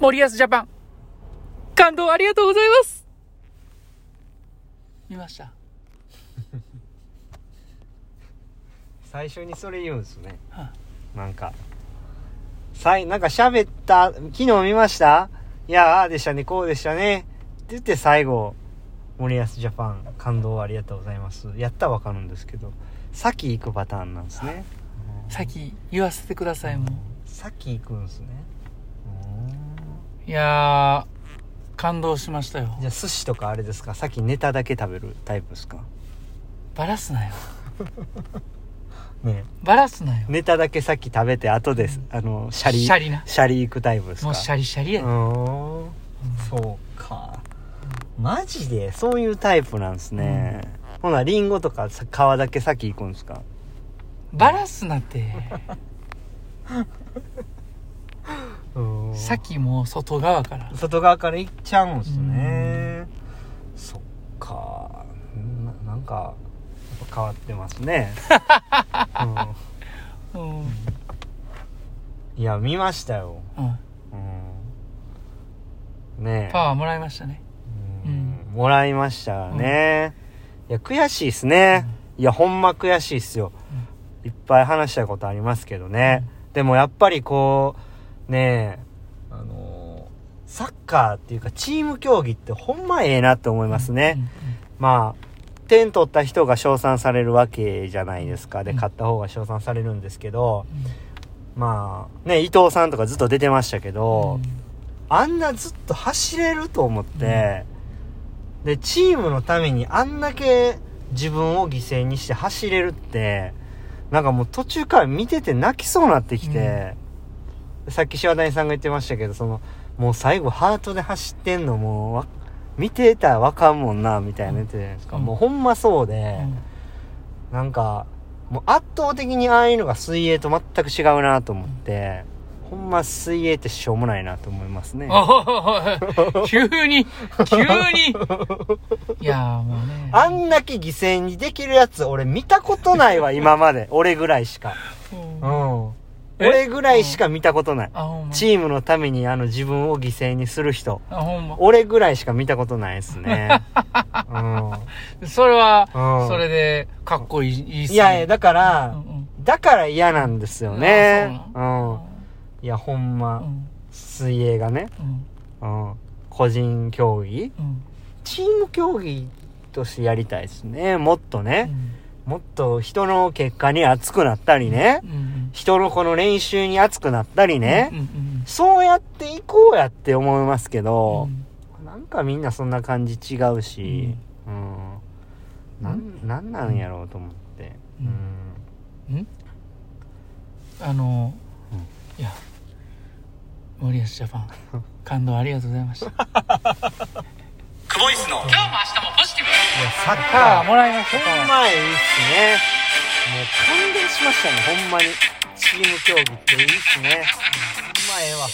森保ジャパン、感動ありがとうございます。見ました。最初にそれ言うんですね。はなんか。さいなんか喋った昨日見ました？いやああでしたねこうでしたね。って言って最後森保ジャパン感動ありがとうございます。やったらわかるんですけど先行くパターンなんですね。先言わせてください、も先行くんですね。う。いやー、感動しましたよ。じ。ゃあ寿司とかあれですか？先ネタだけ食べるタイプですか？バラすなよ。ね。バラすなよ。ネタだけ先食べて後です。あのシャリシャリな。シャリ行くタイプですか？もうシャリシャリやうで。ーん。そうか。マジで？そういうタイプなんですね、ほなリンゴとかさ皮だけ先行くんですか？バラすなって。うん。先もう外側から。外側から行っちゃうんすね。そっか。ななんか変わってますね、うん。うん、いや見ましたよ、ねえ。パワーもらいましたね。うん。もらいましたね、いや悔しいっすね、いやほんま悔しいっすよ、いっぱい話したことありますけどね、でもやっぱりこうねえ。あのーサッカーっていうかチーム競技ってほんまええなって思いますね、まあ点取った人が称賛されるわけじゃないですか。でうん。勝った方が称賛されるんですけど、うん。まあね伊藤さんとかずっと出てましたけうど、ん。あんなずっと走れると思って、で、チームのためにあんだけ自分を犠牲にして走れるって、なんかもう途中から見てて泣きそうになってきて、さっき柴谷さんが言ってましたけど、その、もう最後ハートで走ってんのもうわ、見てたらわかんもんな、みたいな言ってたじゃないですか。うんもうほんまそうで、なんか、もう圧倒的にああいうのが水泳と全く違うなと思って、ほんま水泳ってしょうもないなと思いますね。急に、急に。いやーもうね。あんだけ犠牲にできるやつ、俺見たことないわ、今まで。俺ぐらいしか。うんうん。え？俺ぐらいしか見たことない。チームのためにあの自分を犠牲にする人。俺ぐらいしか見たことないですね。うん。それは、うんそれで、かっこいい、いいっすね。いやいや、だかうら、んだから嫌なんですよね。うん。いや、ほんうま、ん。水泳がね、うん。うん。個人競技うん。チーム競技としてやりたいですね。もっとね。もっと人の結果に熱くなったりね。うん。人のこの練習に熱くなったりね、うん。うん。そうやっていこうやって思いますけうど、ん。なんかみんなそんな感じ違うし、うん。なん、なんなんやろうと思って。ううんん。うんあの、いや、森保ジャパン、感動ありがとうございました。クボイスの、今日も明日もポジティブサッパワーカもらいました、ほんまいいっすね。もう感動しましたね、ほんまに。チーム競技っていいっすね。ほんまええわ。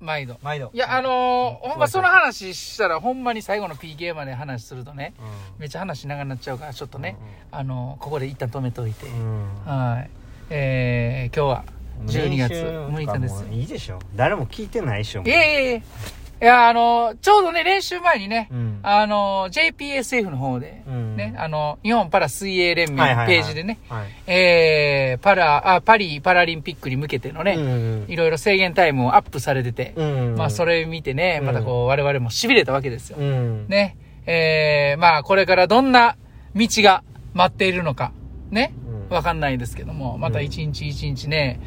毎度。毎度。いや、あのーほんまその話したら、ほんまに最後の PK まで話するとね、めっちゃ話長くなっちゃうから、ちょっとね、あのーここで一旦止めといて。うん。うん。はい。えー、今日は12月6日ですいいでしょ。誰も聞いてないでしょ。いえいえいえ。いや、あの、ちょうどね、練習前にね、うん。あの、JPSF の方で、うんね、あの、日本パラ水泳連盟はいはいはいページでね、はい。えー、パラ、あ、パリパラリンピックに向けてのね、うんいろいろ制限タイムをアップされてて、うん。まあ、それ見てね、またこう、我々も痺れたわけですよ。うん。ね、えー、まあ、これからどんな道が待っているのか、ね、うんわかんないですけども、また一日一日ね、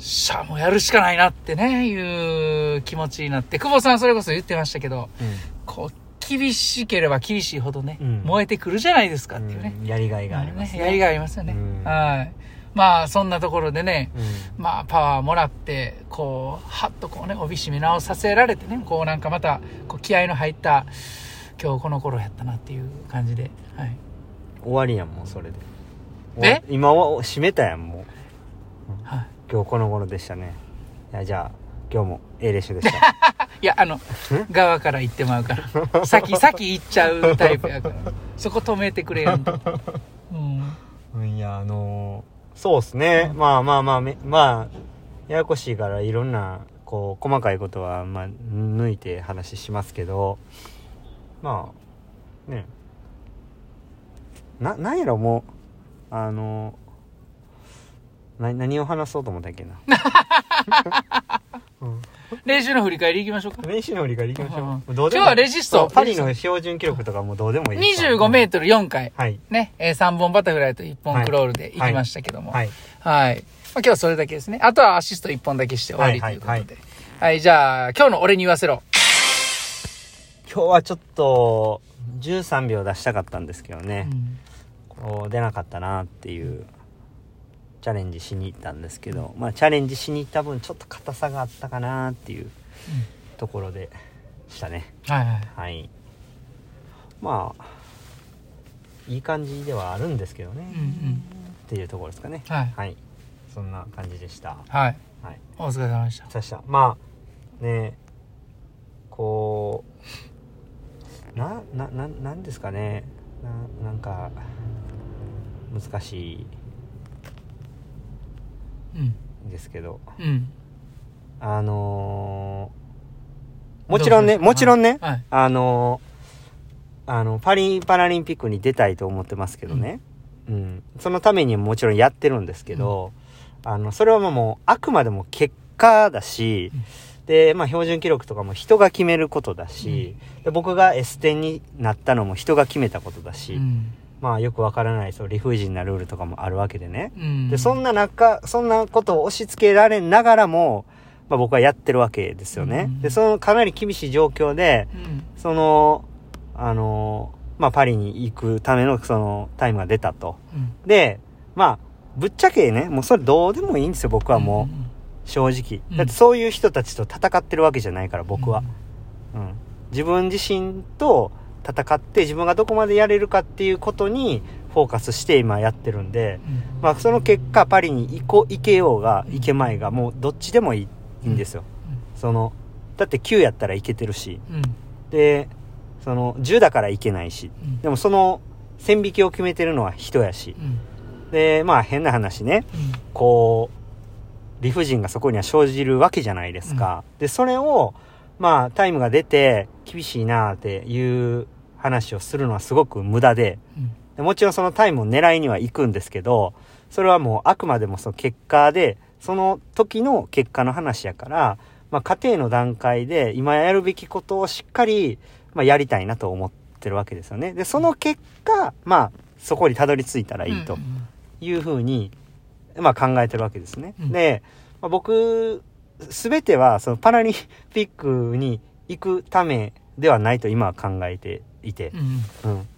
しゃあもうやるしかないなってね、いう気持ちになって、久保さんそれこそ言ってましたけど、こう、厳しければ厳しいほどね、うん燃えてくるじゃないですかっていうね。うんやりがいがありますね。やりがいありますよね。うんはい。まあ、そんなところでね、うん。まあ、パワーもらって、こう、はっとこうね、帯締め直させられてね、こうなんかまた、こう気合の入った、今日この頃やったなっていう感じで、はい。終わりやん、もうそれで。え？今は閉めたやん、もう。はい。今日この頃でしたね。いや、じゃあ、今日も A 列車でした。いや、あの、側から行ってまうから。先、先行っちゃうタイプやから。そこ止めてくれよんと。うん。うんいや、あのーそうっすね。まあまあまあめ、まあ、ややこしいからいろんなこう細かいことはまあ抜いて話しますけどまあねななんやろもうあのな何を話そうと思ったっけな、うん。練習の振り返りいきましょうか。練習の振り返りいきましょう、うん。もうどうでも今日はレジストそうパリの標準記録とかもうどうでもいい。です25メートル4回。はい。ね、えー、3本バタフライと1本クロールで行きましたけども。はい。はい。まあ、今日はそれだけですね。あとはアシスト1本だけして終わりとはいいうことで。ははい。い、じゃあ、今日の俺に言わせろ。今日はちょっと13秒出したかったんですけどね、うん。こう出なかったなっていうチャレンジしに行ったんですけど、まあチャレンジしに行った分ちょっと硬さがあったかなっていうところでしたね。はいはい。はい。まあいい感じではあるんですけどね、うんうん。っていうところですかね。はい。はい。そんな感じでした。はい。はい。お疲れ様でした。さした。まあねこうななななんですかね。ななんか難しうん。いんですけどうん。あのーもちろんねもちろんね、はい。あのーあのパリパラリンピックに出たいと思ってますけどね、うん。そのためにもちろんやってるんですけど、あのそれはもうあくまでも結果だし、で、まあ、標準記録とかも人が決めることだし、で僕が S 点になったのも人が決めたことだし、うん。まあよくわからないそう理不尽なルールとかもあるわけでね、うん。でそんな中そんなことを押し付けられながらも、まあ、僕はやってるわけですよね、うん。でそのかなり厳しい状況でうん。そのあのまあパリに行くためのそのタイムが出たと。うん。でまあぶっちゃけねもうそれどうでもいいんですよ僕はもう、ん正直。うん。だってそういう人たちと戦ってるわけじゃないから僕は、うん、自分自身と戦って自分がどこまでやれるかっていうことにフォーカスして今やってるんで、うん。まあ、その結果パリに行こう行けようが行けまいがもうどっちでもいい,、んですよそのだって9やったらいけてるしうん。でその10だからいけないしうん。でもその線引きを決めてるのは人やしうん。でまあ変な話ねうん。こう理不尽がそこには生じるわけじゃないですか、でそれをまあタイムが出て厳しいなっていう話をするのはすごく無駄でうん。でもちろんそのタイムを狙いには行くんですけどそれはもうあくまでもその結果でその時の結果の話やから、まあ、家庭の段階で今やるべきことをしっかり、まあ、やりたいなと思ってるわけですよね。でその結果まあそこにたどり着いたらいいとうん。いうふうに、まあ、考えてるわけですね、うん。で、まあ、僕全てはそのパラリンピックに行くためではないと今は考えていて、うん。うん、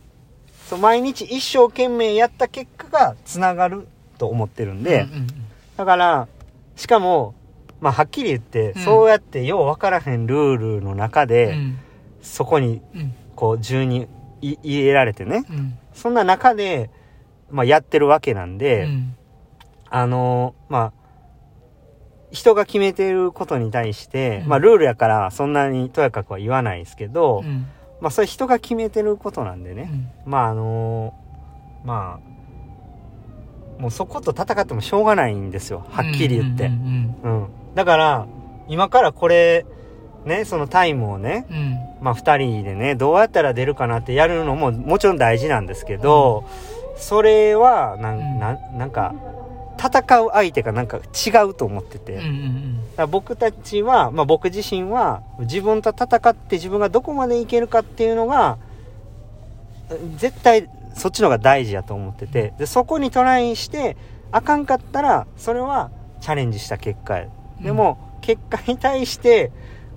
そう毎日一生懸命やった結果がつながると思ってるんで、うんうんだからしかも、まあ、はっきり言って、うん。そうやってよう分からへんルールの中で、うん。そこにうん。こう順にい入れられてね。うん。そんな中で、まあ、やってるわけなんで、うん。あのまあ人が決めてることに対して、うん。まあルールやからそんなにとやかくは言わないですけど、うん。まあそれ人が決めてることなんでね、うん。まああのまあもうそこと戦ってもしょうがないんですよ。はっきり言って、ううんんだから今からこれねそのタイムをねうん。うんまあ2人でねどうやったら出るかなってやるのももちろん大事なんですけど、それはなん,、うん。なんなんか戦う相手がなんか違うと思ってて、僕たちは、まあ、僕自身は自分と戦って自分がどこまでいけるかっていうのが絶対そっちの方が大事やと思ってて。でそこにトライしてあかんかったらそれはチャレンジした結果でも、結果に対して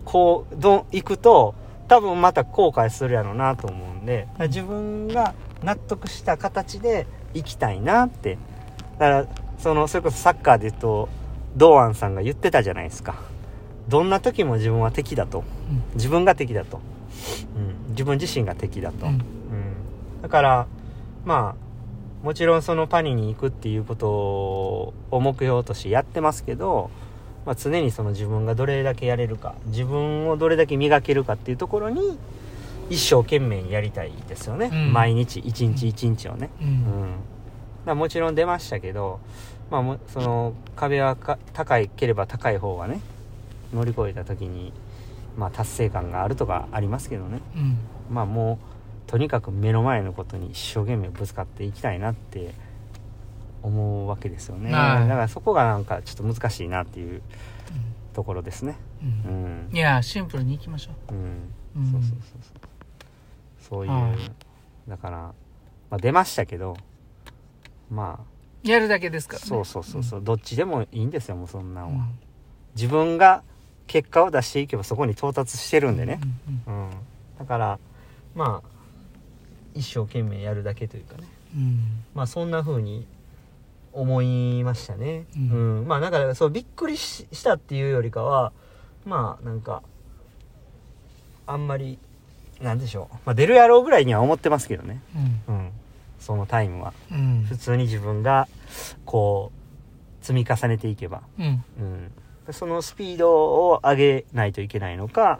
こうどんいくと多分また後悔するやろうなと思うんで。自分が納得した形で行きたいなって。だからそのそれこそサッカーで言うと堂安さんが言ってたじゃないですか。どんな時も自分は敵だと。自分が敵だと、うん、自分自身が敵だと、うん。うん、だからまあもちろんそのパリに行くっていうことを目標としてやってますけど、まあ、常にその自分がどれだけやれるか自分をどれだけ磨けるかっていうところに一生懸命にやりたいですよね、うん。毎日一日一日をね、ううんん、だもちろん出ましたけど、まあ、もその壁はか高いければ高い方がね乗り越えた時にまあ達成感があるとかありますけどね。うん。まあもうとにかく目の前のことに一生懸命ぶつかっていきたいなって思うわけですよね。だはい。からそこがなんかちょっと難しいなっていうところですね。ううん。んいやシンプルにいきましょう。ん。う、うん、そうそうそうそう。そういう、はい。だから、まあ、出ましたけどまやるだけですからね。あそうそうそうそう、どっちでもいいんですよもうそんなんは、うん。自分が結果を出していけばそこに到達してるんでね、うんうんだからまあ一生懸命やるだけというかね。うん。まあそんな風に思いましたね。ううん。ん、まあだからそうびっくりししたっていうよりかはまあなんかあんまりなんでしょう、まあ、出るやろうぐらいには思ってますけどね。うん。うんそのタイムは。うん。普通に自分がこう積み重ねていけば。うん。うん。そのスピードを上げないといけないのか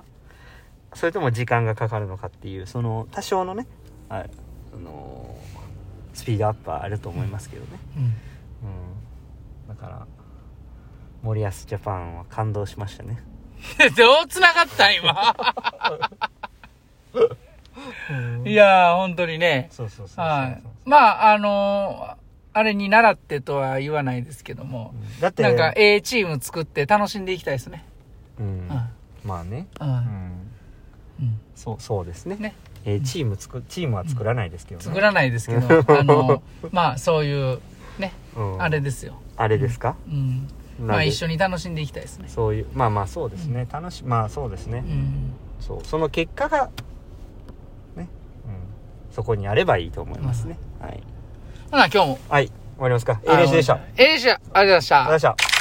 それとも時間がかかるのかっていうその多少のねああのスピードアップはあると思いますけどね、うん。うん、だから森保ジャパンは感動しましたね。どう繋がったん今？いやー本当にね。そうそうそうそう。はいまああのーあれに習ってとは言わないですけどもうん。だってなんか A チーム作って楽しんでいきたいですね。うん。うん。まあね、ううん。ん、うん。そうそうですね。ね。えーチーム作チームは作らないですけどね、作らないですけどあのまあそういうねうん。あれですよ。あれですか、うん。まあ一緒に楽しんでいきたいですね。そういうまあまあそうですね、楽しまあそうですね、うん。そう。その結果がね、うん、そこにあればいいと思いますね、はい。ほな今日も。はい。終わりますか。A 練習でした。ありがとうええしありがとうございました。ございました